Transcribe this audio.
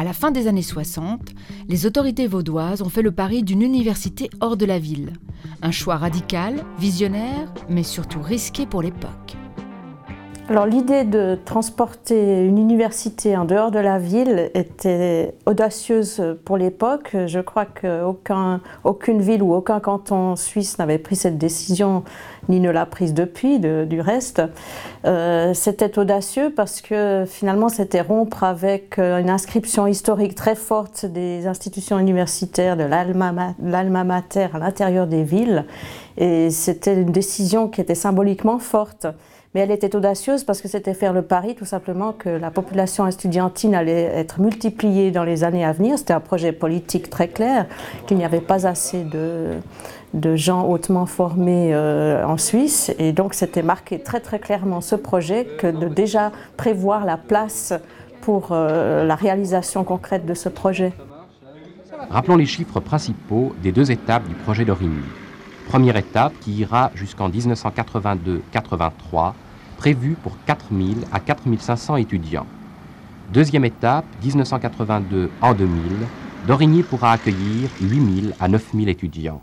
À la fin des années 60, les autorités vaudoises ont fait le pari d'une université hors de la ville. Un choix radical, visionnaire, mais surtout risqué pour l'époque. Alors l'idée de transporter une université en dehors de la ville était audacieuse pour l'époque. Je crois qu'aucune ville ou aucun canton suisse n'avait pris cette décision ni ne l'a prise depuis, du reste. Euh, c'était audacieux parce que finalement c'était rompre avec euh, une inscription historique très forte des institutions universitaires, de l'alma mater à l'intérieur des villes. Et c'était une décision qui était symboliquement forte. Mais elle était audacieuse parce que c'était faire le pari tout simplement que la population estudiantine allait être multipliée dans les années à venir. C'était un projet politique très clair, qu'il n'y avait pas assez de, gens hautement formés euh, en Suisse. Et donc c'était marqué très très clairement ce projet que de déjà prévoir la place pour euh, la réalisation concrète de ce projet. Rappelons les chiffres principaux des deux étapes du projet d'Origny. Première étape qui ira jusqu'en 1982-83, prévue pour 4000 à 4500 étudiants. Deuxième étape, 1982 en 2000, Dorigny pourra accueillir 8000 à 9000 étudiants.